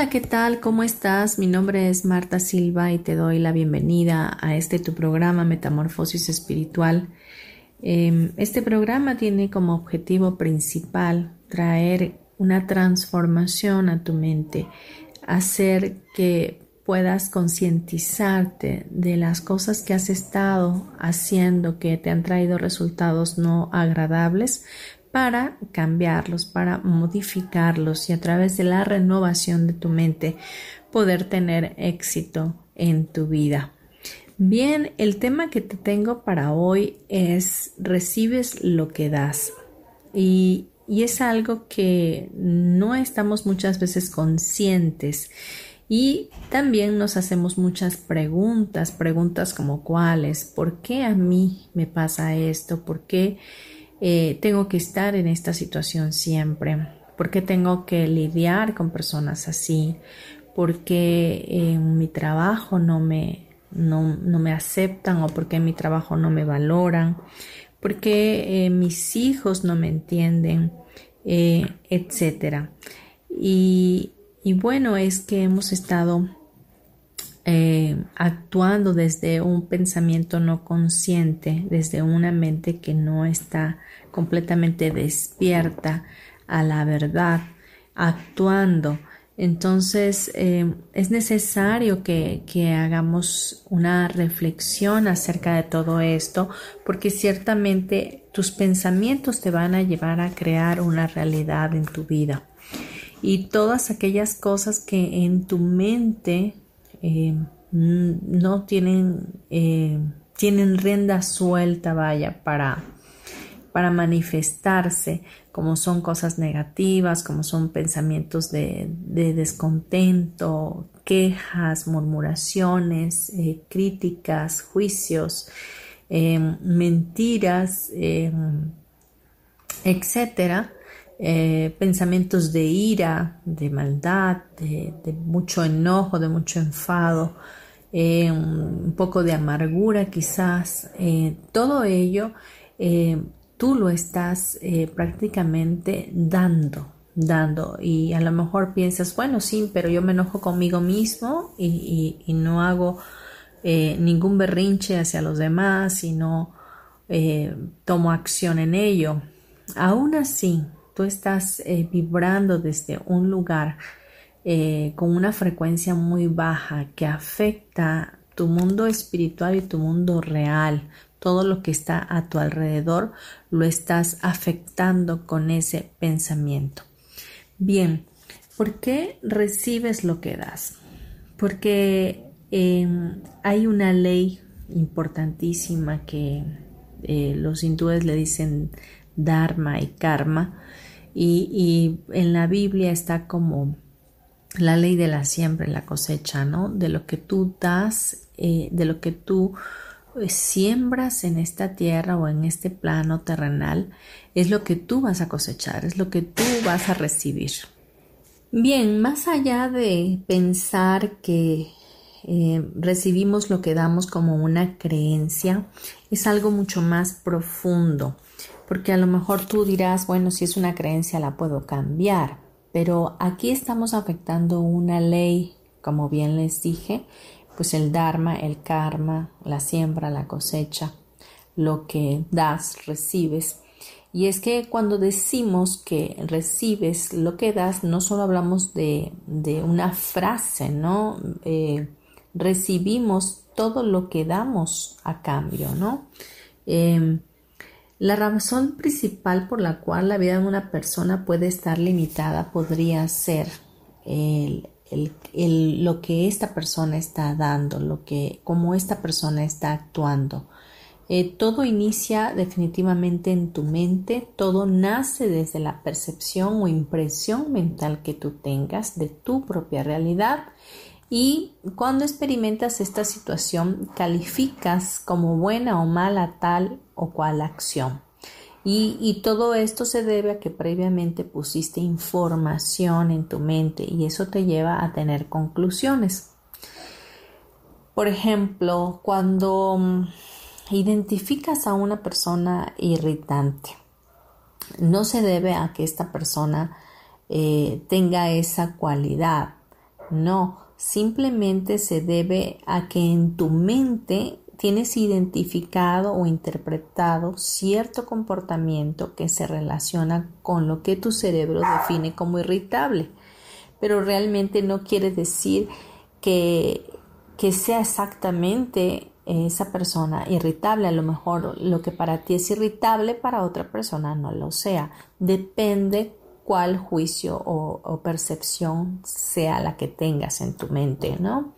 Hola, ¿qué tal? ¿Cómo estás? Mi nombre es Marta Silva y te doy la bienvenida a este tu programa Metamorfosis Espiritual. Em, este programa tiene como objetivo principal traer una transformación a tu mente, hacer que puedas concientizarte de las cosas que has estado haciendo que te han traído resultados no agradables, para cambiarlos, para modificarlos y a través de la renovación de tu mente poder tener éxito en tu vida. Bien, el tema que te tengo para hoy es recibes lo que das y, y es algo que no estamos muchas veces conscientes y también nos hacemos muchas preguntas, preguntas como cuáles, ¿por qué a mí me pasa esto? ¿Por qué eh, tengo que estar en esta situación siempre? ¿Por qué tengo que lidiar con personas así? ¿Por qué en mi trabajo no me, no, me aceptan o por qué en mi trabajo no me valoran? ¿Por qué eh, mis hijos no me entienden? Eh, etcétera. Y, y bueno, es que hemos estado eh, actuando desde un pensamiento no consciente, desde una mente que no está completamente despierta a la verdad, actuando. Entonces eh, es necesario que, que, hagamos una reflexión acerca de todo esto porque ciertamente tus pensamientos te van a llevar a crear una realidad en tu vida y todas aquellas cosas que en tu mente eh, no tienen, eh, tienen suelta, vaya, para, para manifestarse, como son cosas negativas, como son pensamientos de, descontento, quejas, murmuraciones, eh, críticas, juicios, mentiras, etcétera eh, pensamientos de ira, de maldad, de, mucho enojo, de mucho enfado, eh, un poco de amargura quizás, eh, todo ello tú lo estás prácticamente dando, dando y a lo mejor piensas, bueno, sí, pero yo me enojo conmigo mismo y, y no hago ningún berrinche hacia los demás y no tomo acción en ello. Aún así, estás eh, vibrando desde un lugar eh, con una frecuencia muy baja que afecta tu mundo espiritual y tu mundo real, todo lo que está a tu alrededor, lo estás afectando con ese pensamiento. Bien, ¿por qué recibes lo que das? Porque em, hay una ley importantísima que eh, los hindúes le dicen dharma y karma, y, en la Biblia está como la ley de la siembra y la cosecha, ¿no? De lo que tú das, eh, de lo que tú eh, siembras en esta tierra o en este plano terrenal, es lo que tú vas a cosechar, es lo que tú vas a recibir. Bien, más allá de pensar que eh, recibimos lo que damos como una creencia, es algo mucho más profundo porque a lo mejor tú dirás, bueno, si es una creencia la puedo cambiar, pero aquí estamos afectando una ley, como bien les dije, pues el dharma, el karma, la siembra, la cosecha, lo que das, recibes. Y es que cuando decimos que recibes lo que das, no solo hablamos de, una frase, ¿no? Eh, recibimos todo lo que damos a cambio, ¿no? Em, la razón principal por la cual la vida de una persona puede estar limitada podría ser lo que esta persona está dando, lo que, cómo esta persona está actuando. Eh, todo inicia definitivamente en tu mente, todo nace desde la percepción o impresión mental que tú tengas de tu propia realidad y cuando experimentas esta situación calificas como buena o mala tal o cual acción. Y, y, todo esto se debe a que previamente pusiste información en tu mente y eso te lleva a tener conclusiones. Por ejemplo, cuando mm, identificas a una persona irritante, no se debe a que esta persona eh, tenga esa cualidad, no, simplemente se debe a que en tu mente tienes identificado o interpretado cierto comportamiento que se relaciona con lo que tu cerebro define como irritable, pero realmente no quiere decir que, que sea exactamente esa persona irritable. A lo mejor lo que para ti es irritable, para otra persona no lo sea. Depende cuál juicio o, percepción sea la que tengas en tu mente, ¿no?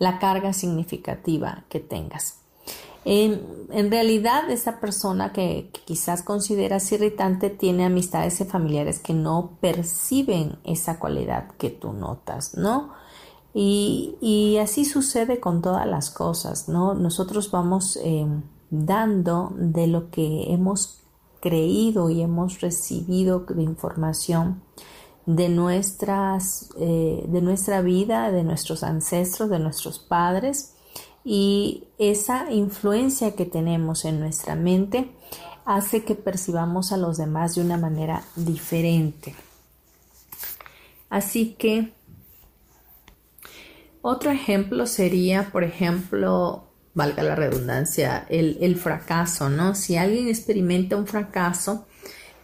La carga significativa que tengas. En, realidad, esa persona que, quizás consideras irritante tiene amistades y familiares que no perciben esa cualidad que tú notas, ¿no? Y, así sucede con todas las cosas, ¿no? Nosotros vamos eh, dando de lo que hemos creído y hemos recibido de información de nuestras eh, de nuestra vida, de nuestros ancestros, de nuestros padres y esa influencia que tenemos en nuestra mente hace que percibamos a los demás de una manera diferente. Así que otro ejemplo sería, por ejemplo, valga la redundancia, el, fracaso, ¿no? Si alguien experimenta un fracaso,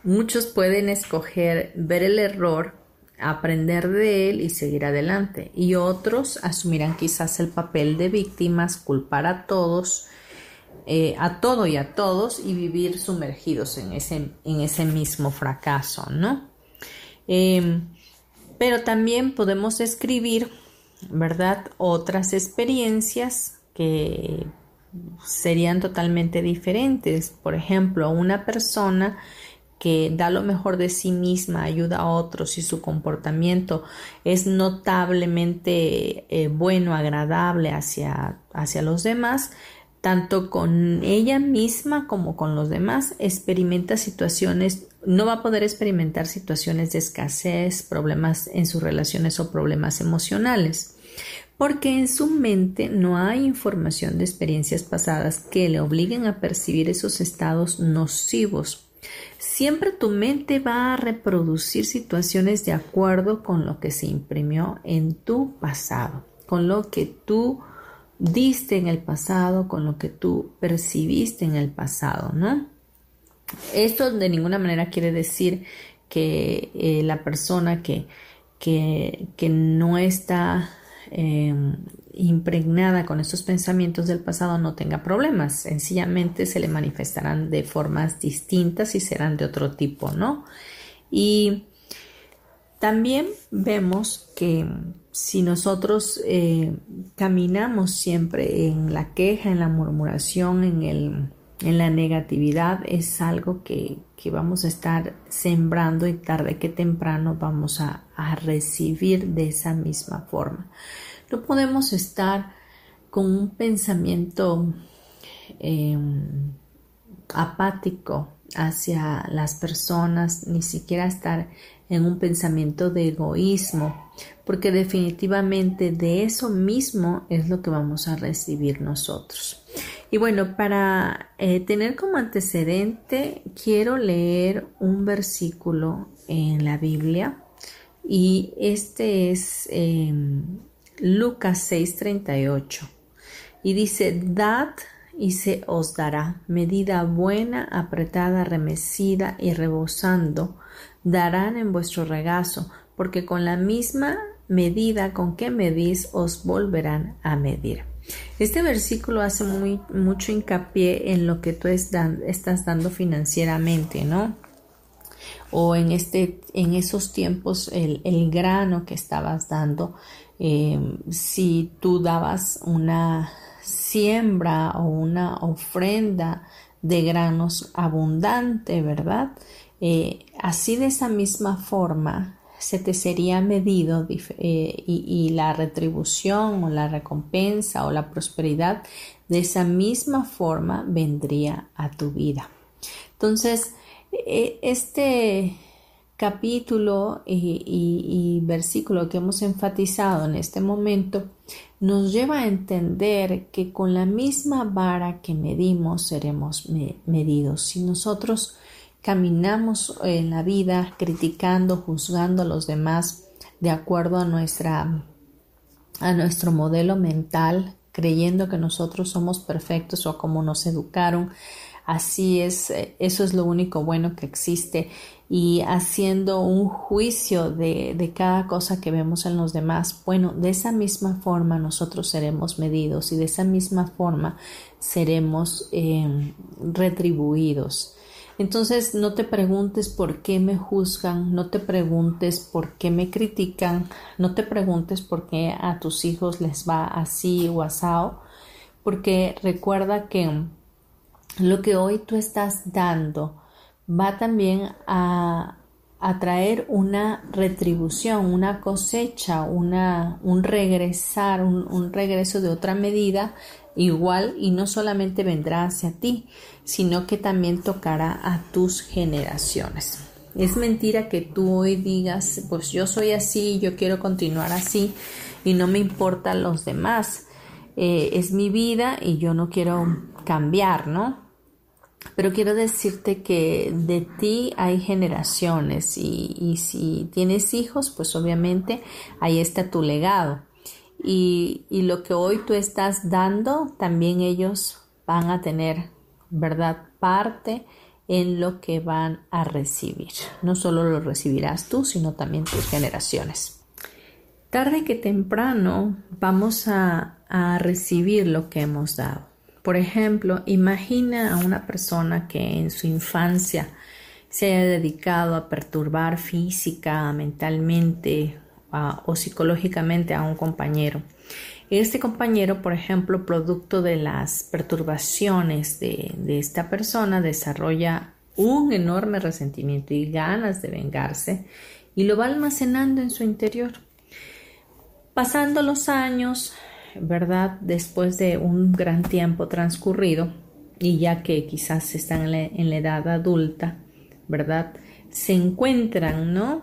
muchos pueden escoger ver el error, aprender de él y seguir adelante. Y otros asumirán quizás el papel de víctimas, culpar a todos, eh, a todo y a todos y vivir sumergidos en ese, en ese mismo fracaso, ¿no? Em, pero también podemos escribir ¿verdad? Otras experiencias que serían totalmente diferentes. Por ejemplo, una persona que da lo mejor de sí misma, ayuda a otros y su comportamiento es notablemente eh, bueno, agradable hacia, hacia los demás, tanto con ella misma como con los demás, experimenta situaciones, no va a poder experimentar situaciones de escasez, problemas en sus relaciones o problemas emocionales porque en su mente no hay información de experiencias pasadas que le obliguen a percibir esos estados nocivos. Siempre tu mente va a reproducir situaciones de acuerdo con lo que se imprimió en tu pasado, con lo que tú diste en el pasado, con lo que tú percibiste en el pasado, ¿no? Esto de ninguna manera quiere decir que eh, la persona que, que, que no está Em, impregnada con estos pensamientos del pasado no tenga problemas, sencillamente se le manifestarán de formas distintas y serán de otro tipo, ¿no? Y también vemos que si nosotros eh, caminamos siempre en la queja, en la murmuración, en, el, en la negatividad, es algo que, vamos a estar sembrando y tarde que temprano vamos a, a recibir de esa misma forma. No podemos estar con un pensamiento em, apático hacia las personas, ni siquiera estar en un pensamiento de egoísmo, porque definitivamente de eso mismo es lo que vamos a recibir nosotros. Y bueno, para eh, tener como antecedente, quiero leer un versículo en la Biblia. Y este es em, Lucas 6:38 y dice, dad y se os dará medida buena, apretada, remecida y rebosando, darán en vuestro regazo, porque con la misma medida con que medís os volverán a medir. Este versículo hace muy, mucho hincapié en lo que tú estás dando financieramente, ¿no? O en, este, en esos tiempos el, grano que estabas dando, eh, si tú dabas una siembra o una ofrenda de granos abundante, ¿verdad? Eh, así de esa misma forma se te sería medido eh, y, la retribución o la recompensa o la prosperidad de esa misma forma vendría a tu vida. Entonces, e, este capítulo y, versículo que hemos enfatizado en este momento nos lleva a entender que con la misma vara que medimos seremos medidos. Si nosotros caminamos en la vida criticando, juzgando a los demás de acuerdo a nuestra a nuestro modelo mental, creyendo que nosotros somos perfectos o como nos educaron, así es, eso es lo único bueno que existe y haciendo un juicio de, de, cada cosa que vemos en los demás, bueno, de esa misma forma nosotros seremos medidos y de esa misma forma seremos eh, retribuidos. Entonces no te preguntes por qué me juzgan, no te preguntes por qué me critican, no te preguntes por qué a tus hijos les va así o asado, porque recuerda que lo que hoy tú estás dando va también a, traer una retribución, una cosecha, una, un regresar, un regreso de otra medida igual y no solamente vendrá hacia ti, sino que también tocará a tus generaciones. Es mentira que tú hoy digas, pues yo soy así, yo quiero continuar así y no me importan los demás. Eh, es mi vida y yo no quiero cambiar, ¿no? Pero quiero decirte que de ti hay generaciones y, y si tienes hijos, pues obviamente ahí está tu legado y, lo que hoy tú estás dando, también ellos van a tener, ¿verdad? Parte en lo que van a recibir. No solo lo recibirás tú, sino también tus generaciones. Tarde que temprano vamos a, a recibir lo que hemos dado. Por ejemplo, imagina a una persona que en su infancia se haya dedicado a perturbar física, mentalmente o psicológicamente a un compañero. Este compañero, por ejemplo, producto de las perturbaciones de, esta persona, desarrolla un enorme resentimiento y ganas de vengarse y lo va almacenando en su interior. Pasando los años, ¿verdad? Después de un gran tiempo transcurrido y ya que quizás están en la, edad adulta, ¿verdad? Se encuentran, ¿no?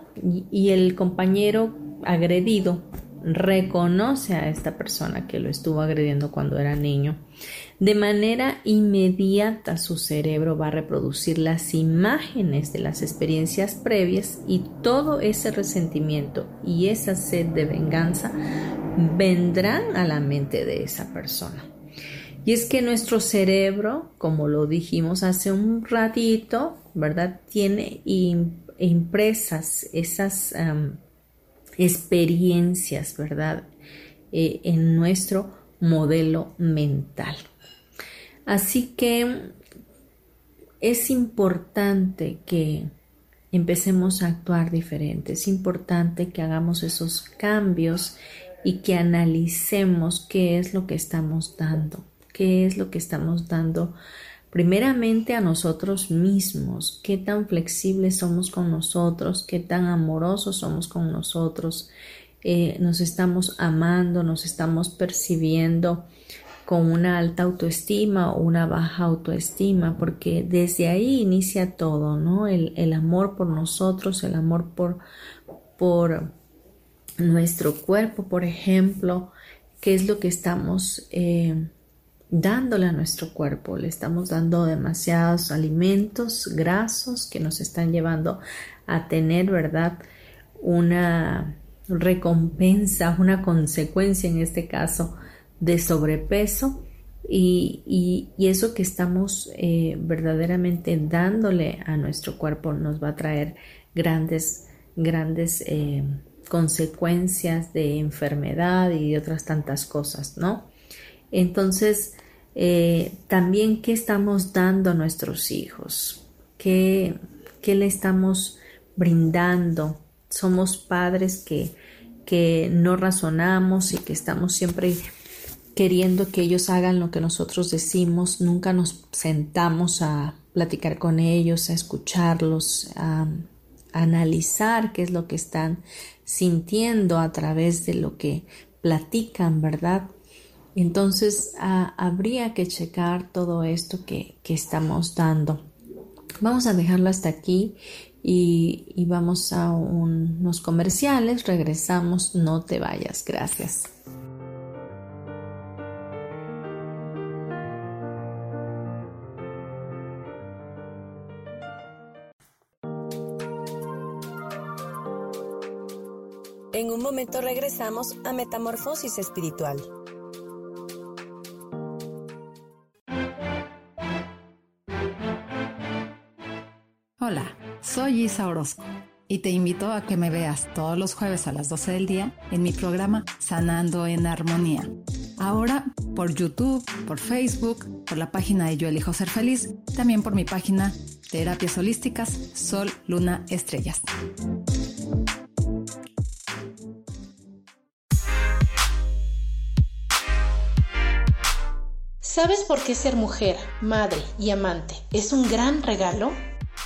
Y el compañero agredido reconoce a esta persona que lo estuvo agrediendo cuando era niño, de manera inmediata su cerebro va a reproducir las imágenes de las experiencias previas y todo ese resentimiento y esa sed de venganza vendrán a la mente de esa persona. Y es que nuestro cerebro, como lo dijimos hace un ratito, ¿verdad? Tiene impresas esas experiencias, ¿verdad? Eh, en nuestro modelo mental. Así que es importante que empecemos a actuar diferente, es importante que hagamos esos cambios y que analicemos qué es lo que estamos dando, qué es lo que estamos dando primeramente a nosotros mismos, qué tan flexibles somos con nosotros, qué tan amorosos somos con nosotros, eh, nos estamos amando, nos estamos percibiendo con una alta autoestima o una baja autoestima, porque desde ahí inicia todo, ¿no? El, amor por nosotros, el amor por, por nuestro cuerpo, por ejemplo, qué es lo que estamos eh, dándole a nuestro cuerpo. Le estamos dando demasiados alimentos grasos que nos están llevando a tener, ¿verdad? Una recompensa, una consecuencia en este caso de sobrepeso Y, eso que estamos eh, verdaderamente dándole a nuestro cuerpo nos va a traer grandes, grandes eh, consecuencias de enfermedad y de otras tantas cosas, ¿no? Entonces, eh, también qué estamos dando a nuestros hijos, qué, qué le estamos brindando. Somos padres que, que no razonamos y que estamos siempre queriendo que ellos hagan lo que nosotros decimos, nunca nos sentamos a platicar con ellos, a escucharlos, a, analizar qué es lo que están sintiendo a través de lo que platican, ¿verdad? Entonces habría que checar todo esto que, estamos dando. Vamos a dejarlo hasta aquí y, y vamos a unos comerciales. Regresamos, no te vayas. Gracias. En un momento regresamos a Metamorfosis Espiritual. Soy Isa Orozco y te invito a que me veas todos los jueves a las 12 del día en mi programa Sanando en Armonía. Ahora por YouTube, por Facebook, por la página de Yo Elijo Ser Feliz, también por mi página Terapias Holísticas Sol, Luna, Estrellas. ¿Sabes por qué ser mujer, madre y amante es un gran regalo?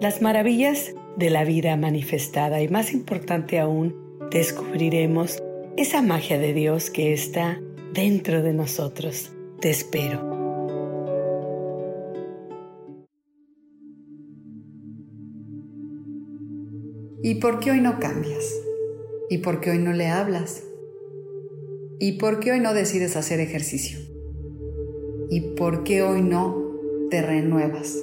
las maravillas de la vida manifestada y más importante aún, descubriremos esa magia de Dios que está dentro de nosotros. Te espero. ¿Y por qué hoy no cambias? ¿Y por qué hoy no le hablas? ¿Y por qué hoy no decides hacer ejercicio? ¿Y por qué hoy no te renuevas?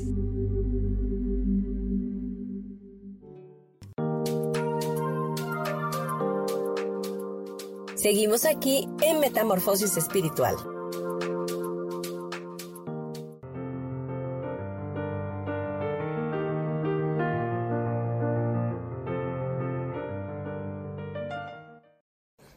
Seguimos aquí en Metamorfosis Espiritual.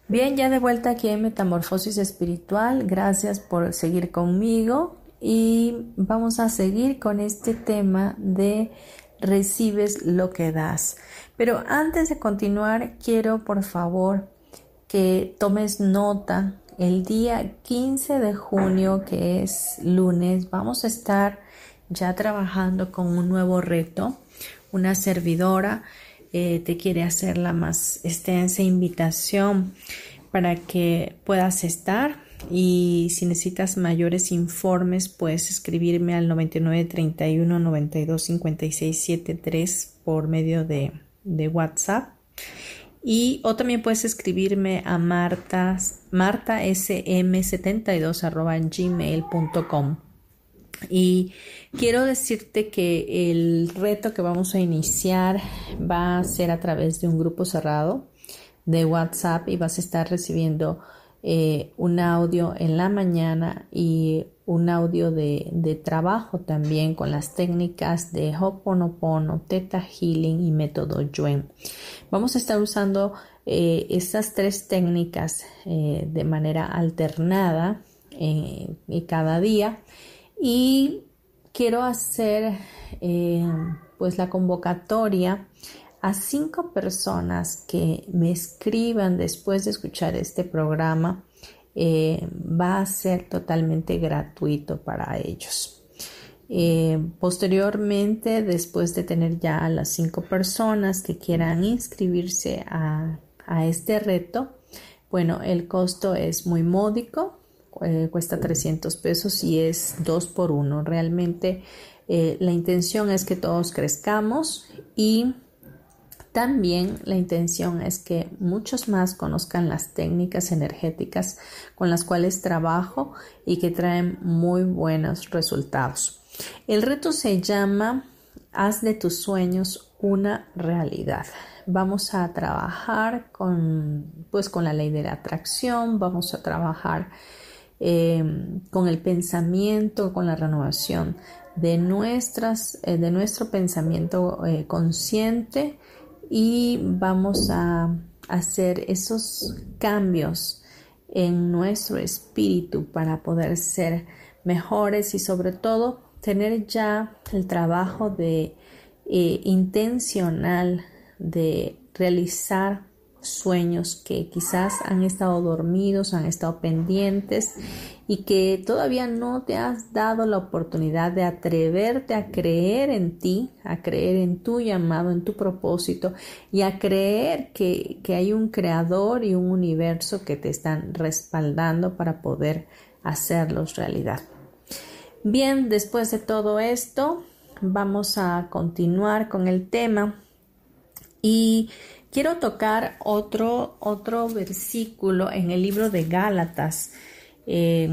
Bien, ya de vuelta aquí en Metamorfosis Espiritual. Gracias por seguir conmigo y vamos a seguir con este tema de recibes lo que das. Pero antes de continuar, quiero por favor que tomes nota. El día 15 de junio, que es lunes, vamos a estar ya trabajando con un nuevo reto. Una servidora eh, te quiere hacer la más extensa invitación para que puedas estar y si necesitas mayores informes puedes escribirme al 9931 92 56 73 por medio de, de WhatsApp y o también puedes escribirme a marta, martasm72 gmail.com. Y quiero decirte que el reto que vamos a iniciar va a ser a través de un grupo cerrado de WhatsApp y vas a estar recibiendo eh, un audio en la mañana y un audio de, trabajo también con las técnicas de Hoponopono, Theta Healing y método Yuen. Vamos a estar usando eh, estas tres técnicas eh, de manera alternada cada día y quiero hacer pues la convocatoria a cinco personas que me escriban después de escuchar este programa, eh, va a ser totalmente gratuito para ellos. Eh, posteriormente, después de tener ya las cinco personas que quieran inscribirse a, este reto, bueno, el costo es muy módico, eh, cuesta 300 pesos y es dos por uno. Realmente la intención es que todos crezcamos y también la intención es que muchos más conozcan las técnicas energéticas con las cuales trabajo y que traen muy buenos resultados. El reto se llama Haz de tus sueños una realidad. Vamos a trabajar con, pues, con la ley de la atracción, vamos a trabajar em, con el pensamiento, con la renovación de, nuestras, eh, de nuestro pensamiento eh, consciente y vamos a hacer esos cambios en nuestro espíritu para poder ser mejores y sobre todo tener ya el trabajo de eh, intencional de realizar sueños que quizás han estado dormidos, han estado pendientes y que todavía no te has dado la oportunidad de atreverte a creer en ti, a creer en tu llamado, en tu propósito y a creer que, que hay un creador y un universo que te están respaldando para poder hacerlos realidad. Bien, después de todo esto, vamos a continuar con el tema y quiero tocar otro, otro versículo en el libro de Gálatas. Eh,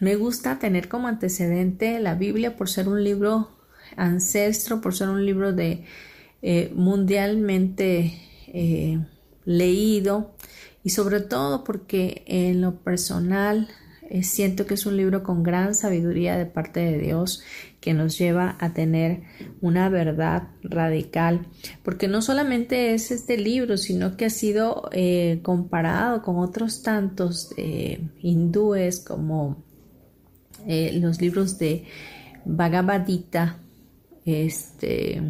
me gusta tener como antecedente la Biblia por ser un libro ancestro, por ser un libro de eh, mundialmente eh, leído y sobre todo porque en lo personal siento que es un libro con gran sabiduría de parte de Dios que nos lleva a tener una verdad radical, porque no solamente es este libro, sino que ha sido eh, comparado con otros tantos eh, hindúes como los libros de Bhagavad Gita, este,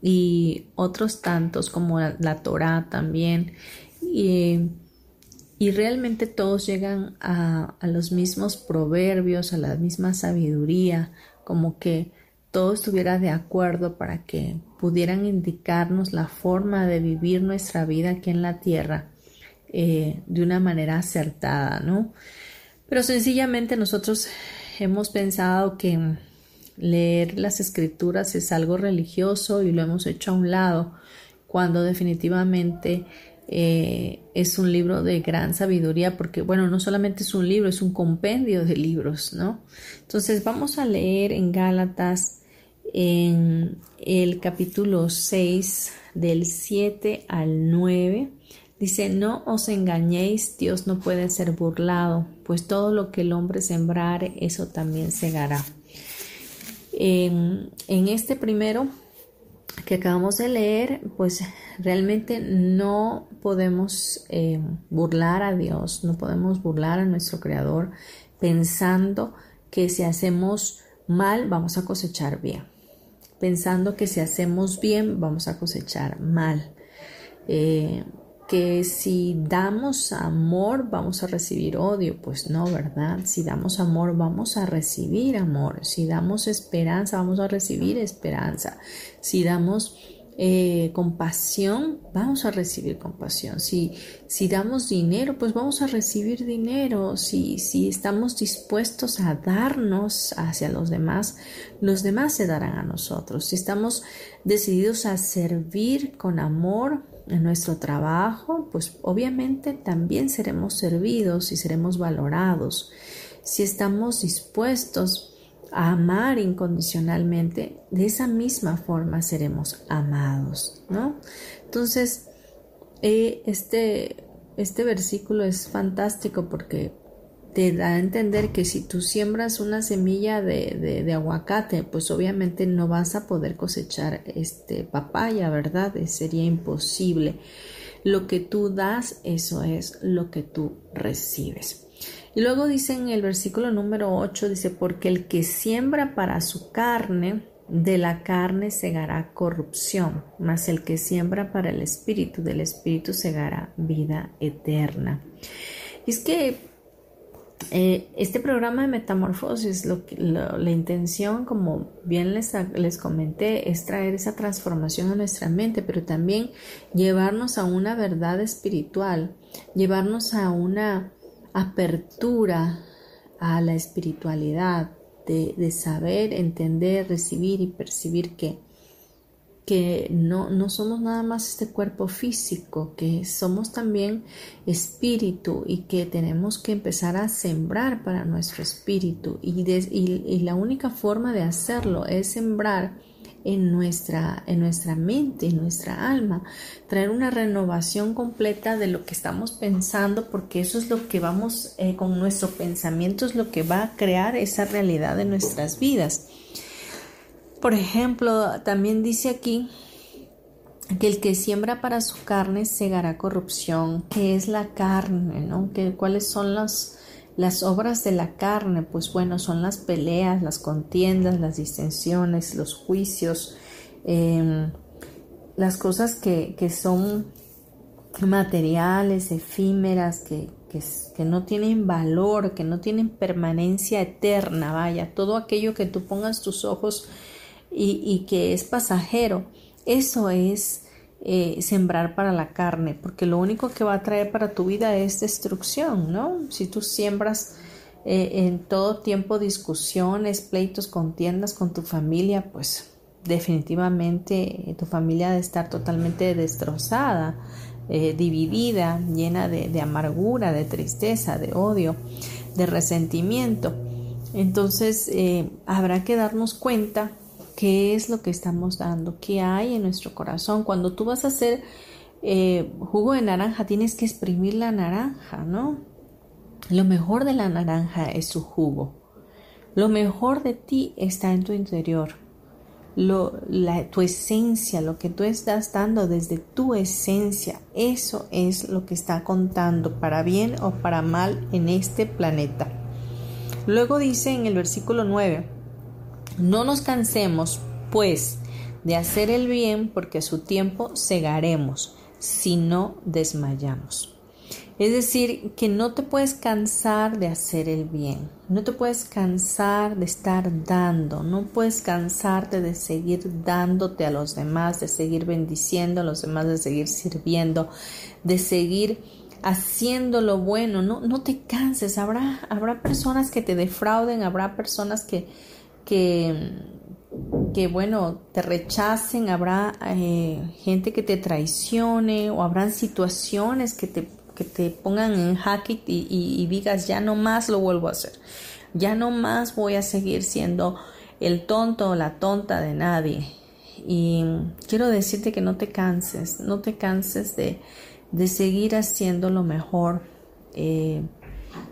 y otros tantos como la, la Torah también. Y, y realmente todos llegan a, los mismos proverbios, a la misma sabiduría, como que todo estuviera de acuerdo para que pudieran indicarnos la forma de vivir nuestra vida aquí en la tierra eh, de una manera acertada, ¿no? Pero sencillamente nosotros hemos pensado que leer las escrituras es algo religioso y lo hemos hecho a un lado, cuando definitivamente eh, es un libro de gran sabiduría porque, bueno, no solamente es un libro, es un compendio de libros, ¿no? Entonces vamos a leer en Gálatas en el capítulo 6 del 7 al 9. Dice, no os engañéis, Dios no puede ser burlado, pues todo lo que el hombre sembrare, eso también segará. En, en este primero que acabamos de leer, pues realmente no podemos eh, burlar a Dios, no podemos burlar a nuestro Creador pensando que si hacemos mal vamos a cosechar bien, pensando que si hacemos bien vamos a cosechar mal. Eh, que si damos amor vamos a recibir odio, pues no, ¿verdad? Si damos amor vamos a recibir amor, si damos esperanza vamos a recibir esperanza, si damos eh, compasión vamos a recibir compasión, si, si damos dinero pues vamos a recibir dinero, si, si estamos dispuestos a darnos hacia los demás, los demás se darán a nosotros, si estamos decididos a servir con amor, en nuestro trabajo, pues obviamente también seremos servidos y seremos valorados. Si estamos dispuestos a amar incondicionalmente, de esa misma forma seremos amados, ¿no? Entonces, eh, este, este versículo es fantástico porque te da a entender que si tú siembras una semilla de, de, aguacate, pues obviamente no vas a poder cosechar este papaya, ¿verdad? Sería imposible. Lo que tú das, eso es lo que tú recibes. Y luego dice en el versículo número 8, dice, porque el que siembra para su carne, de la carne segará corrupción, mas el que siembra para el espíritu, del espíritu segará vida eterna. Es que eh, este programa de metamorfosis, lo, la intención, como bien les, les comenté, es traer esa transformación a nuestra mente, pero también llevarnos a una verdad espiritual, llevarnos a una apertura a la espiritualidad, de, saber, entender, recibir y percibir que, que no, no, somos nada más este cuerpo físico, que somos también espíritu y que tenemos que empezar a sembrar para nuestro espíritu. Y, y la única forma de hacerlo es sembrar en nuestra, en nuestra mente, en nuestra alma, traer una renovación completa de lo que estamos pensando, porque eso es lo que vamos, eh, con nuestro pensamiento es lo que va a crear esa realidad de nuestras vidas. Por ejemplo, también dice aquí que el que siembra para su carne segará corrupción, que es la carne, ¿no? ¿Cuáles son las las obras de la carne, pues bueno, son las peleas, las contiendas, las distensiones, los juicios, em, las cosas que, son materiales, efímeras, que, que, no tienen valor, que no tienen permanencia eterna, vaya, todo aquello que tú pongas tus ojos y, y que es pasajero, eso es eh, sembrar para la carne, porque lo único que va a traer para tu vida es destrucción, ¿no? Si tú siembras eh, en todo tiempo discusiones, pleitos, contiendas con tu familia, pues definitivamente eh, tu familia debe estar totalmente destrozada, dividida, llena de, de amargura, de tristeza, de odio, de resentimiento. Entonces habrá que darnos cuenta qué es lo que estamos dando, qué hay en nuestro corazón. Cuando tú vas a hacer eh, jugo de naranja, tienes que exprimir la naranja, ¿no? Lo mejor de la naranja es su jugo. Lo mejor de ti está en tu interior. Lo, tu esencia, lo que tú estás dando desde tu esencia, eso es lo que está contando para bien o para mal en este planeta. Luego dice en el versículo 9, no nos cansemos, pues, de hacer el bien, porque a su tiempo segaremos, si no desmayamos. Es decir, que no te puedes cansar de hacer el bien, no te puedes cansar de estar dando, no puedes cansarte de seguir dándote a los demás, de seguir bendiciendo a los demás, de seguir sirviendo, de seguir haciendo lo bueno, no, no te canses, habrá, habrá personas que te defrauden, habrá personas que, que, que bueno, te rechacen, habrá eh, gente que te traicione o habrán situaciones que te, que te pongan en jaque y, digas, ya no más lo vuelvo a hacer, ya no más voy a seguir siendo el tonto o la tonta de nadie. Y quiero decirte que no te canses, no te canses de, de seguir haciendo lo mejor, eh,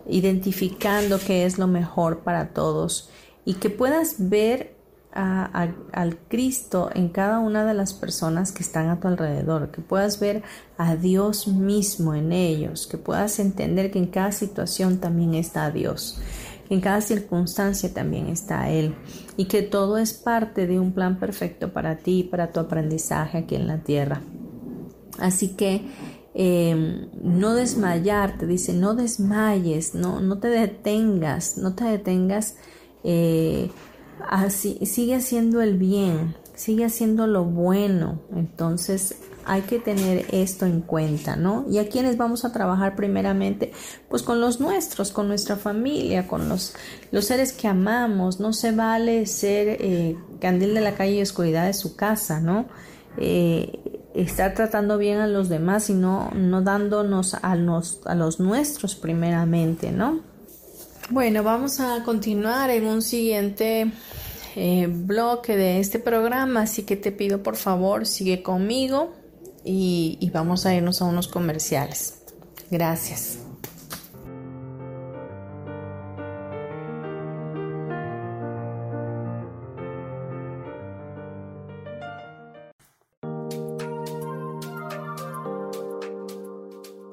identificando qué es lo mejor para todos y que puedas ver al Cristo en cada una de las personas que están a tu alrededor, que puedas ver a Dios mismo en ellos, que puedas entender que en cada situación también está Dios, que en cada circunstancia también está Él y que todo es parte de un plan perfecto para ti y para tu aprendizaje aquí en la tierra. Así que em, no desmayarte, dice, no desmayes, no, no te detengas, no te detengas eh, así, sigue haciendo el bien, sigue haciendo lo bueno. Entonces hay que tener esto en cuenta, ¿no? Y a quienes vamos a trabajar primeramente, pues con los nuestros, con nuestra familia, con los, los seres que amamos. No se vale ser eh, candil de la calle y oscuridad de su casa, ¿no? Eh, estar tratando bien a los demás y no, no dándonos a los, a los nuestros primeramente, ¿no? Bueno, vamos a continuar en un siguiente eh, bloque de este programa, así que te pido por favor sigue conmigo y, y vamos a irnos a unos comerciales. Gracias.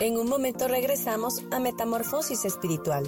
En un momento regresamos a Metamorfosis Espiritual.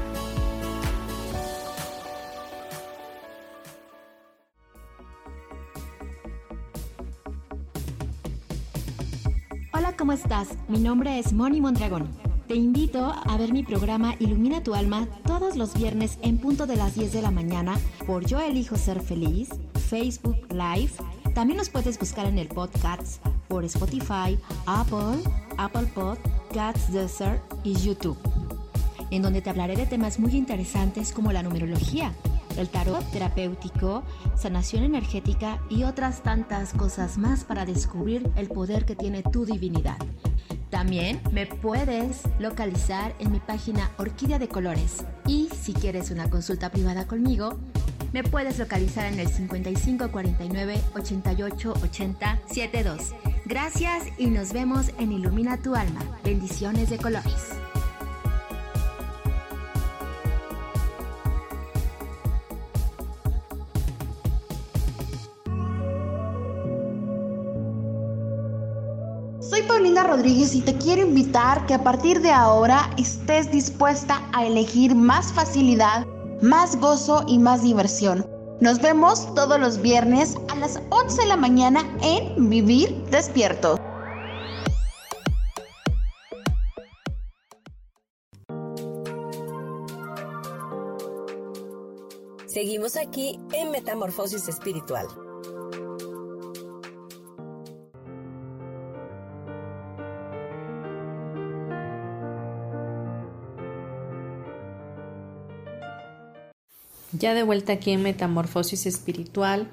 Mi nombre es Moni Mondragón. Te invito a ver mi programa Ilumina tu alma todos los viernes en punto de las 10 de la mañana por Yo elijo ser feliz, Facebook Live. También nos puedes buscar en el podcast por Spotify, Apple, Apple Podcasts, Desert y YouTube, en donde te hablaré de temas muy interesantes como la numerología, el tarot terapéutico, sanación energética y otras tantas cosas más para descubrir el poder que tiene tu divinidad. También me puedes localizar en mi página Orquídea de Colores. Y si quieres una consulta privada conmigo, me puedes localizar en el 55 49 88 80 72. Gracias y nos vemos en Ilumina tu alma. Bendiciones de colores. Rodríguez y te quiero invitar que a partir de ahora estés dispuesta a elegir más facilidad, más gozo y más diversión. Nos vemos todos los viernes a las 11 de la mañana en Vivir Despierto. Seguimos aquí en Metamorfosis Espiritual. Ya de vuelta aquí en Metamorfosis Espiritual,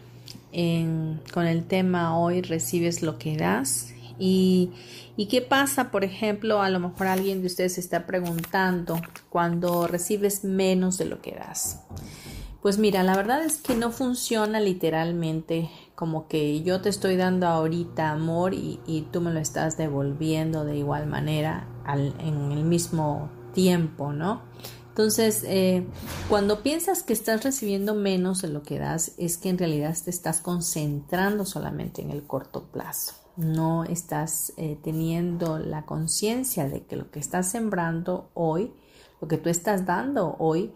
con el tema hoy recibes lo que das. Y, ¿Y qué pasa, por ejemplo, a lo mejor alguien de ustedes se está preguntando cuando recibes menos de lo que das? Pues mira, la verdad es que no funciona literalmente como que yo te estoy dando ahorita amor y, tú me lo estás devolviendo de igual manera en el mismo tiempo, ¿no? Entonces, eh, cuando piensas que estás recibiendo menos de lo que das, es que en realidad te estás concentrando solamente en el corto plazo. No estás eh, teniendo la conciencia de que lo que estás sembrando hoy, lo que tú estás dando hoy,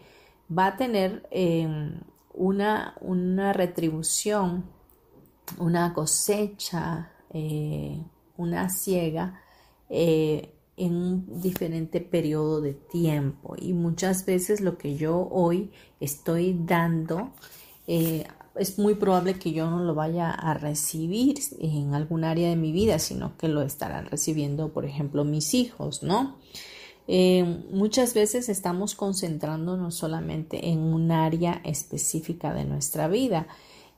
va a tener em, una, una, retribución, una cosecha, eh, una ciega en un diferente periodo de tiempo y muchas veces lo que yo hoy estoy dando eh, es muy probable que yo no lo vaya a recibir en algún área de mi vida, sino que lo estarán recibiendo, por ejemplo, mis hijos, ¿no? Eh, muchas veces estamos concentrándonos solamente en un área específica de nuestra vida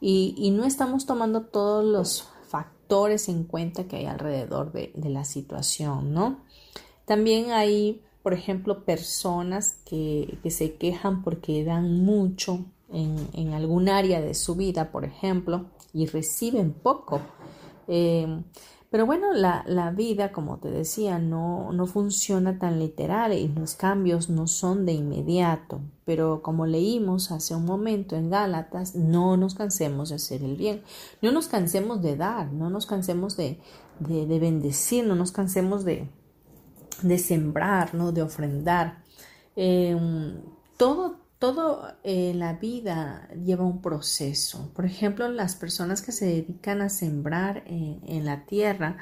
y, no estamos tomando todos los en cuenta que hay alrededor de, de la situación, ¿no? También hay, por ejemplo, personas que, se quejan porque dan mucho en, algún área de su vida, por ejemplo, y reciben poco. Eh, pero bueno, la, vida, como te decía, no, no funciona tan literal y los cambios no son de inmediato. Pero como leímos hace un momento en Gálatas, no nos cansemos de hacer el bien, no nos cansemos de dar, no nos cansemos de, de bendecir, no nos cansemos de, de sembrar, ¿no? de ofrendar. Em, todo, todo en la vida lleva un proceso. Por ejemplo, las personas que se dedican a sembrar en, la tierra,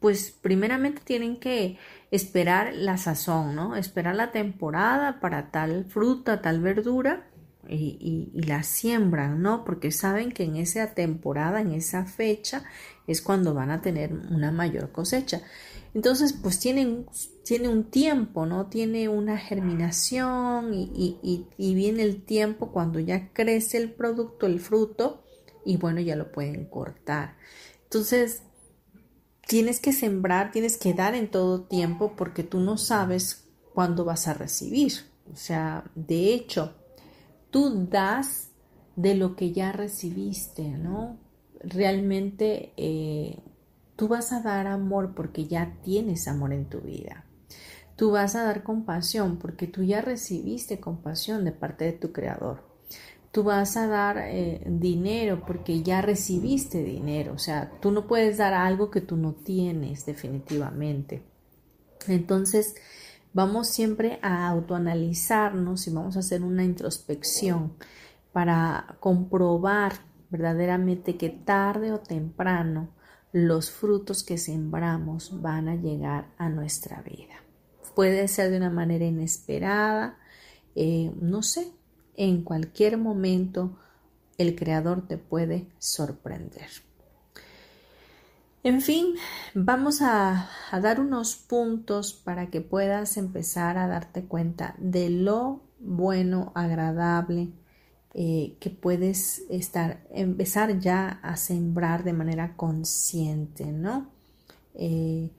pues primeramente tienen que esperar la sazón, ¿no? Esperar la temporada para tal fruta, tal verdura y, y, la siembran, ¿no? Porque saben que en esa temporada, en esa fecha, es cuando van a tener una mayor cosecha. Entonces, pues tiene un tiempo, ¿no? Tiene una germinación y, y, viene el tiempo cuando ya crece el producto, el fruto, y bueno, ya lo pueden cortar. Entonces, tienes que sembrar, tienes que dar en todo tiempo porque tú no sabes cuándo vas a recibir. O sea, de hecho, tú das de lo que ya recibiste, ¿no? Realmente eh, tú vas a dar amor porque ya tienes amor en tu vida. Tú vas a dar compasión porque tú ya recibiste compasión de parte de tu creador. Tú vas a dar eh, dinero porque ya recibiste dinero. O sea, tú no puedes dar algo que tú no tienes definitivamente. Entonces, vamos siempre a autoanalizarnos y vamos a hacer una introspección para comprobar verdaderamente que tarde o temprano los frutos que sembramos van a llegar a nuestra vida. Puede ser de una manera inesperada, eh, no sé, en cualquier momento el Creador te puede sorprender. En fin, vamos a, dar unos puntos para que puedas empezar a darte cuenta de lo bueno, agradable eh, que puedes estar, empezar ya a sembrar de manera consciente, ¿no? Eh,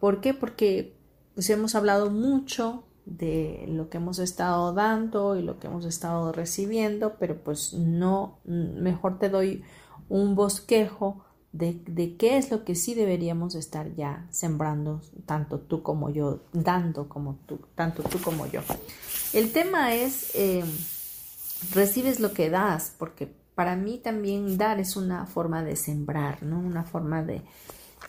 ¿Por qué? Porque pues hemos hablado mucho de lo que hemos estado dando y lo que hemos estado recibiendo, pero pues no, mejor te doy un bosquejo de, qué es lo que sí deberíamos estar ya sembrando, tanto tú como yo, dando como tú, tanto tú como yo. El tema es, eh, recibes lo que das, porque para mí también dar es una forma de sembrar, ¿no? Una forma de,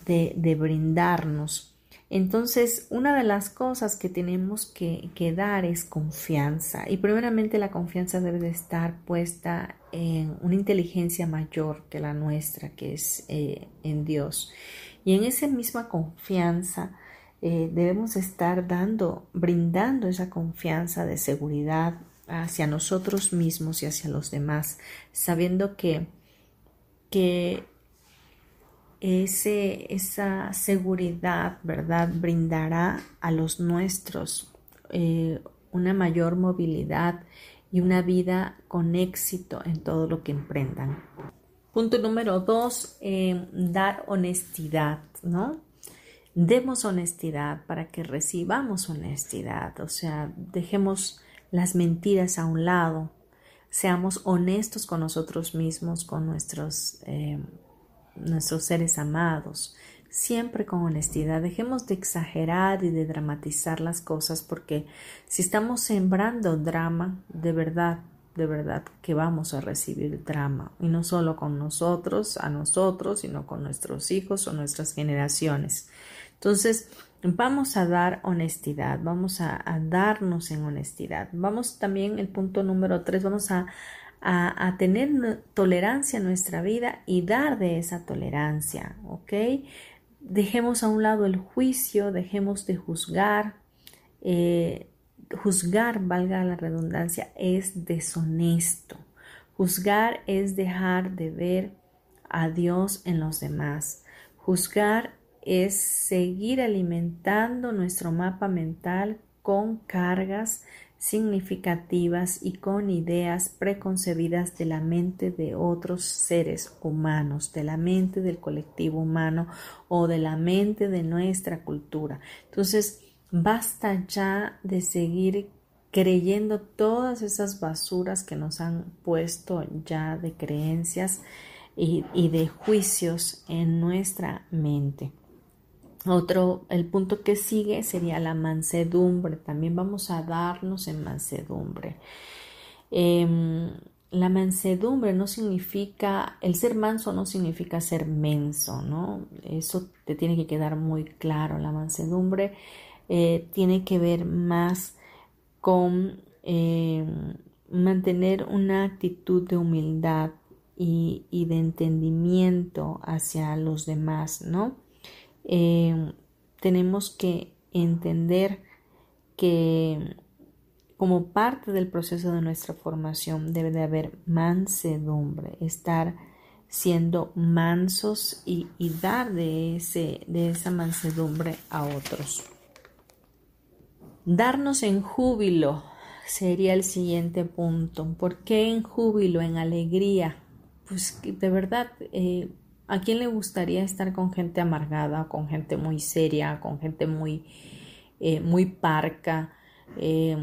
de, brindarnos. Entonces, una de las cosas que tenemos que, dar es confianza. Y primeramente la confianza debe de estar puesta en una inteligencia mayor que la nuestra, que es eh, en Dios. Y en esa misma confianza eh, debemos estar dando, brindando esa confianza de seguridad hacia nosotros mismos y hacia los demás, sabiendo que, que ese, esa seguridad, ¿verdad? Brindará a los nuestros eh, una mayor movilidad y una vida con éxito en todo lo que emprendan. Punto número dos, eh, dar honestidad, ¿no? Demos honestidad para que recibamos honestidad, o sea, dejemos las mentiras a un lado, seamos honestos con nosotros mismos, con nuestros eh, nuestros seres amados, siempre con honestidad. Dejemos de exagerar y de dramatizar las cosas porque si estamos sembrando drama, de verdad, de verdad que vamos a recibir drama y no solo con nosotros, a nosotros, sino con nuestros hijos o nuestras generaciones. Entonces, vamos a dar honestidad, vamos a, darnos en honestidad. Vamos también, el punto número tres, vamos a, a, tener tolerancia en nuestra vida y dar de esa tolerancia, ¿ok? Dejemos a un lado el juicio, dejemos de juzgar. Eh, juzgar, valga la redundancia, es deshonesto. Juzgar es dejar de ver a Dios en los demás. Juzgar es seguir alimentando nuestro mapa mental con cargas significativas y con ideas preconcebidas de la mente de otros seres humanos, de la mente del colectivo humano o de la mente de nuestra cultura. Entonces, basta ya de seguir creyendo todas esas basuras que nos han puesto ya de creencias y, y de juicios en nuestra mente. Otro, el punto que sigue sería la mansedumbre. También vamos a darnos en mansedumbre. Em, la mansedumbre no significa, el ser manso no significa ser menso, ¿no? Eso te tiene que quedar muy claro. La mansedumbre eh, tiene que ver más con em, mantener una actitud de humildad y, y de entendimiento hacia los demás, ¿no? Eh, tenemos que entender que como parte del proceso de nuestra formación debe de haber mansedumbre, estar siendo mansos y, dar de, ese, de esa mansedumbre a otros. Darnos en júbilo sería el siguiente punto. ¿Por qué en júbilo, en alegría? Pues de verdad, eh, ¿a quién le gustaría estar con gente amargada, con gente muy seria, con gente muy, eh, muy parca? Eh,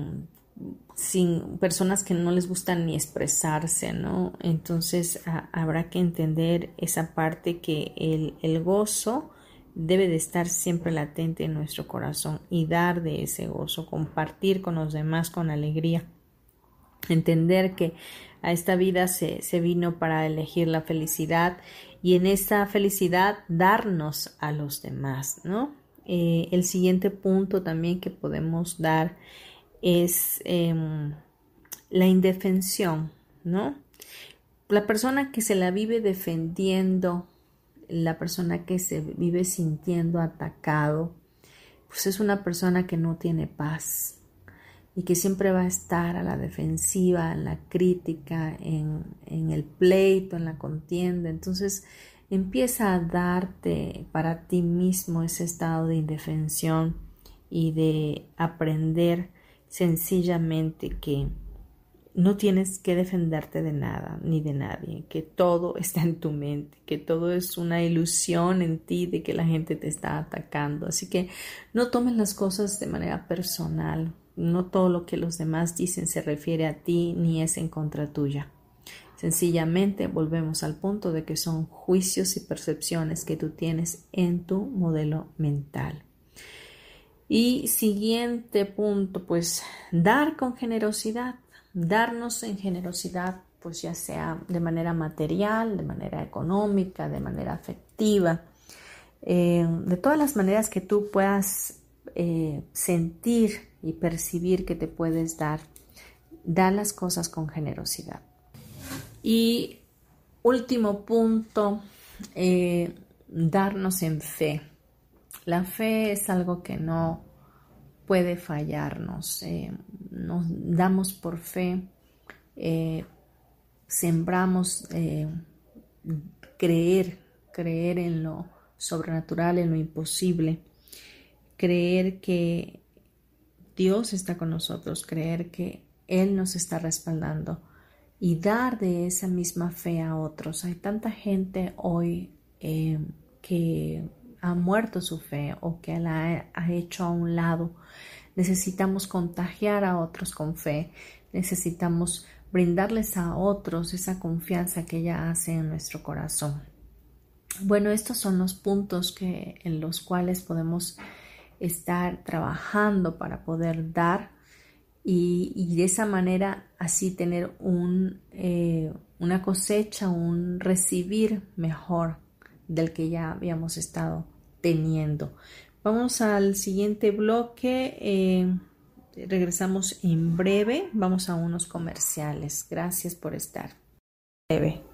sin personas que no les gustan ni expresarse, ¿no? Entonces habrá que entender esa parte que el, el, gozo debe de estar siempre latente en nuestro corazón y dar de ese gozo, compartir con los demás con alegría, entender que a esta vida se, se vino para elegir la felicidad y en esta felicidad darnos a los demás, ¿no? Eh, el siguiente punto también que podemos dar es em, la indefensión, ¿no? La persona que se la vive defendiendo, la persona que se vive sintiendo atacado, pues es una persona que no tiene paz y que siempre va a estar a la defensiva, en la crítica, en, en el pleito, en la contienda. Entonces empieza a darte para ti mismo ese estado de indefensión y de aprender sencillamente que no tienes que defenderte de nada ni de nadie, que todo está en tu mente, que todo es una ilusión en ti de que la gente te está atacando. Así que no tomes las cosas de manera personal, no todo lo que los demás dicen se refiere a ti ni es en contra tuya. Sencillamente volvemos al punto de que son juicios y percepciones que tú tienes en tu modelo mental. Y siguiente punto, pues dar con generosidad, darnos en generosidad, pues ya sea de manera material, de manera económica, de manera afectiva, eh, de todas las maneras que tú puedas eh, sentir y percibir que te puedes dar, dar las cosas con generosidad. Y último punto, eh, darnos en fe la fe es algo que no puede fallarnos. Eh, nos damos por fe, eh, sembramos creer, creer en lo sobrenatural, en lo imposible, creer que Dios está con nosotros, creer que Él nos está respaldando y dar de esa misma fe a otros. Hay tanta gente hoy que ha muerto su fe o que la ha hecho a un lado. Necesitamos contagiar a otros con fe, necesitamos brindarles a otros esa confianza que ella hace en nuestro corazón. Bueno, estos son los puntos que, en los cuales podemos estar trabajando para poder dar y, de esa manera así tener un, eh, una cosecha, un recibir mejor del que ya habíamos estado teniendo. Vamos al siguiente bloque. Eh, regresamos en breve. Vamos a unos comerciales. Gracias por estar. Breve.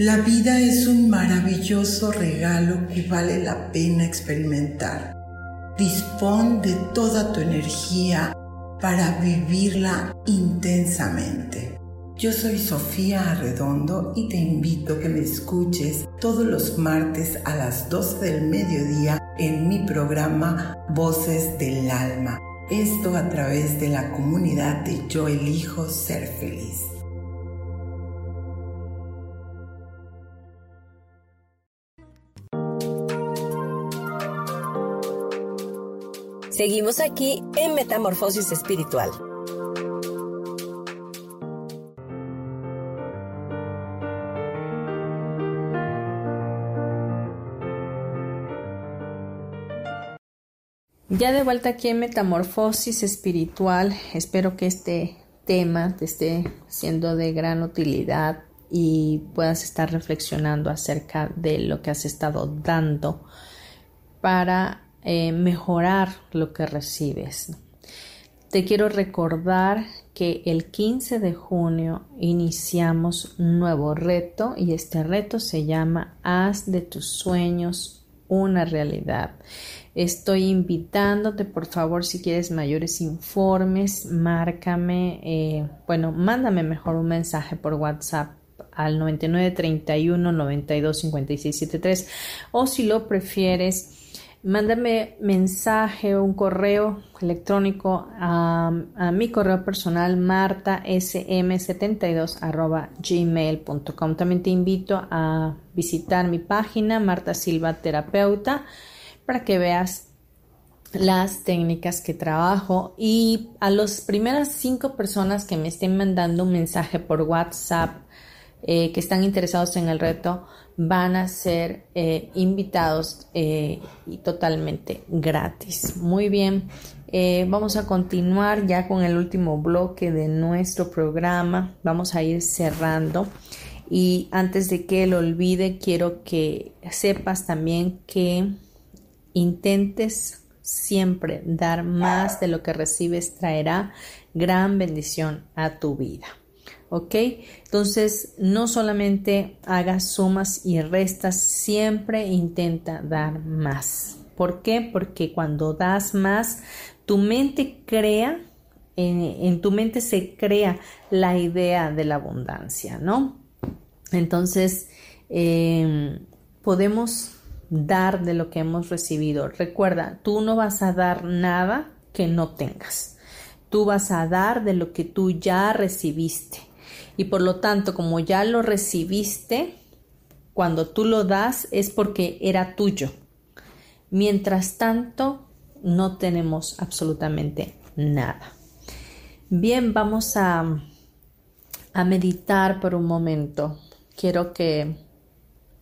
La vida es un maravilloso regalo que vale la pena experimentar. Dispón de toda tu energía para vivirla intensamente. Yo soy Sofía Arredondo y te invito a que me escuches todos los martes a las 12 del mediodía en mi programa Voces del Alma. Esto a través de la comunidad de Yo elijo ser feliz. Seguimos aquí en Metamorfosis Espiritual. Ya de vuelta aquí en Metamorfosis Espiritual, espero que este tema te esté siendo de gran utilidad y puedas estar reflexionando acerca de lo que has estado dando para eh, mejorar lo que recibes. Te quiero recordar que el 15 de junio iniciamos un nuevo reto y este reto se llama Haz de tus sueños una realidad. Estoy invitándote, por favor, si quieres mayores informes, márcame, eh, bueno, mándame mejor un mensaje por WhatsApp al 9931 92 o si lo prefieres mándame mensaje o un correo electrónico a, mi correo personal martasm72 gmail.com. También te invito a visitar mi página Marta Silva Terapeuta para que veas las técnicas que trabajo y a las primeras cinco personas que me estén mandando un mensaje por WhatsApp eh, que están interesados en el reto van a ser eh, invitados eh, y totalmente gratis. Muy bien, vamos a continuar ya con el último bloque de nuestro programa. Vamos a ir cerrando. Y antes de que lo olvide, quiero que sepas también que intentes siempre dar más de lo que recibes traerá gran bendición a tu vida. ¿Ok? Entonces, no solamente hagas sumas y restas, siempre intenta dar más. ¿Por qué? Porque cuando das más, tu mente crea, en, tu mente se crea la idea de la abundancia, ¿no? Entonces, em, podemos dar de lo que hemos recibido. Recuerda, tú no vas a dar nada que no tengas. Tú vas a dar de lo que tú ya recibiste y por lo tanto como ya lo recibiste, cuando tú lo das es porque era tuyo. Mientras tanto, no tenemos absolutamente nada. Bien, vamos a, a meditar por un momento. Quiero que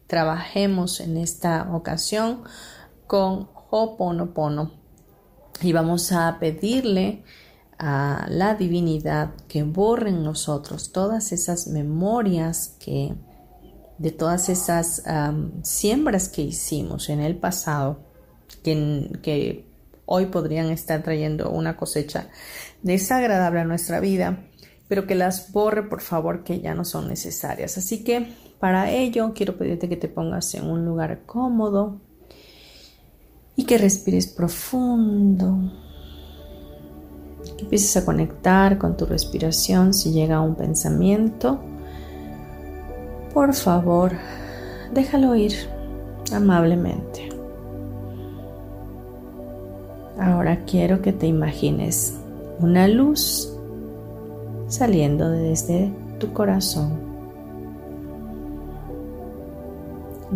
trabajemos en esta ocasión con Ho'oponopono y vamos a pedirle a la divinidad que borre en nosotros todas esas memorias que de todas esas siembras que hicimos en el pasado que, que hoy podrían estar trayendo una cosecha desagradable a nuestra vida pero que las borre por favor que ya no son necesarias. Así que para ello quiero pedirte que te pongas en un lugar cómodo y que respires profundo empieces a conectar con tu respiración si llega un pensamiento. Por favor, déjalo ir amablemente. Ahora quiero que te imagines una luz saliendo desde tu corazón.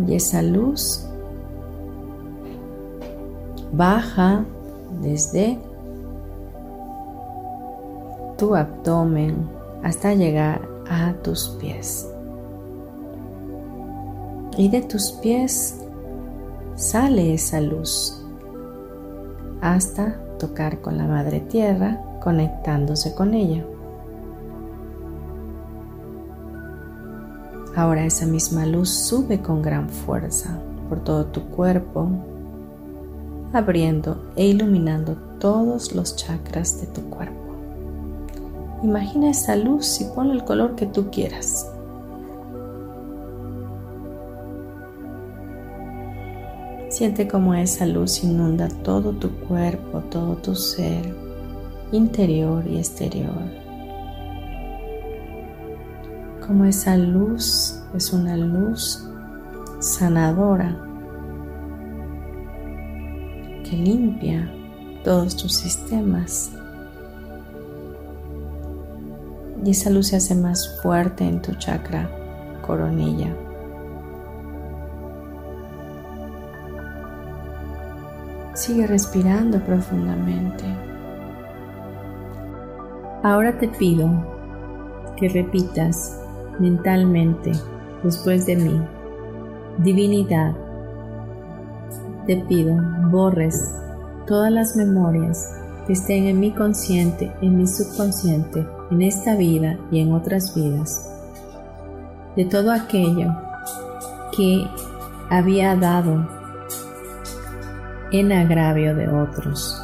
Y esa luz baja desde tu abdomen hasta llegar a tus pies. Y de tus pies sale esa luz hasta tocar con la Madre Tierra, conectándose con ella. Ahora esa misma luz sube con gran fuerza por todo tu cuerpo, abriendo e iluminando todos los chakras de tu cuerpo. Imagina esa luz y ponle el color que tú quieras. Siente como esa luz inunda todo tu cuerpo, todo tu ser, interior y exterior. Como esa luz es una luz sanadora que limpia todos tus sistemas. Y esa luz se hace más fuerte en tu chakra coronilla. Sigue respirando profundamente. Ahora te pido que repitas mentalmente después de mí. Divinidad, te pido borres todas las memorias que estén en mi consciente, en mi subconsciente, en esta vida y en otras vidas, de todo aquello que había dado en agravio de otros,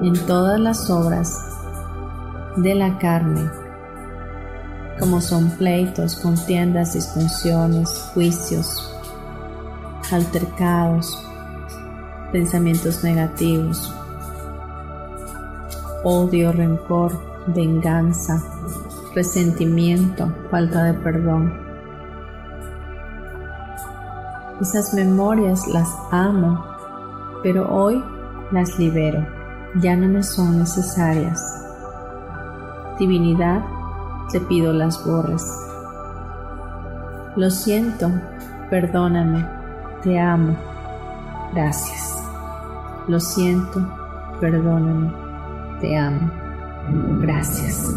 en todas las obras de la carne, como son pleitos, contiendas, disfunciones, juicios, altercados, pensamientos negativos, odio, rencor, venganza, resentimiento, falta de perdón. Esas memorias las amo pero hoy las libero, ya no me son necesarias. Divinidad, te pido las borres. Lo siento, perdóname, te amo, gracias. Lo siento, perdóname, te amo, gracias.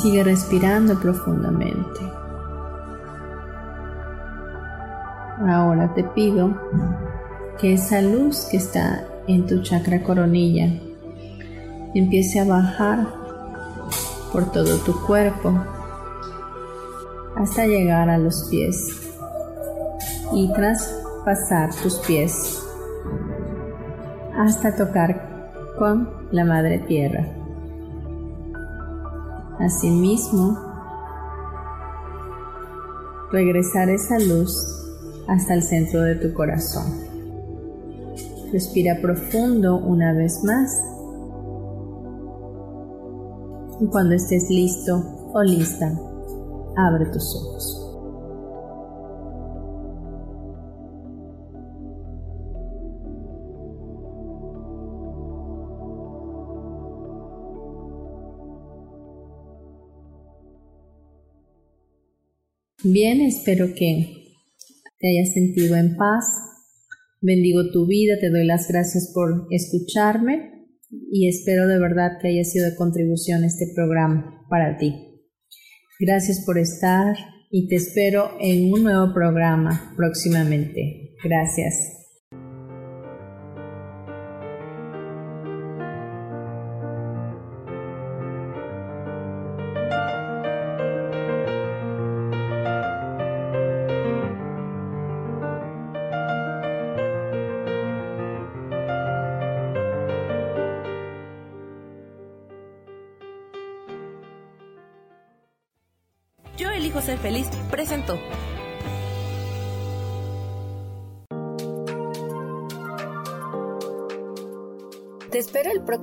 Sigue respirando profundamente. Ahora te pido que esa luz que está en tu chakra coronilla empiece a bajar por todo tu cuerpo hasta llegar a los pies y traspasar tus pies hasta tocar con la madre tierra. Asimismo, regresar esa luz hasta el centro de tu corazón. Respira profundo una vez más. Y cuando estés listo o lista, abre tus ojos. Bien, espero que te hayas sentido en paz. Bendigo tu vida, te doy las gracias por escucharme y espero de verdad que haya sido de contribución este programa para ti. Gracias por estar y te espero en un nuevo programa próximamente. Gracias.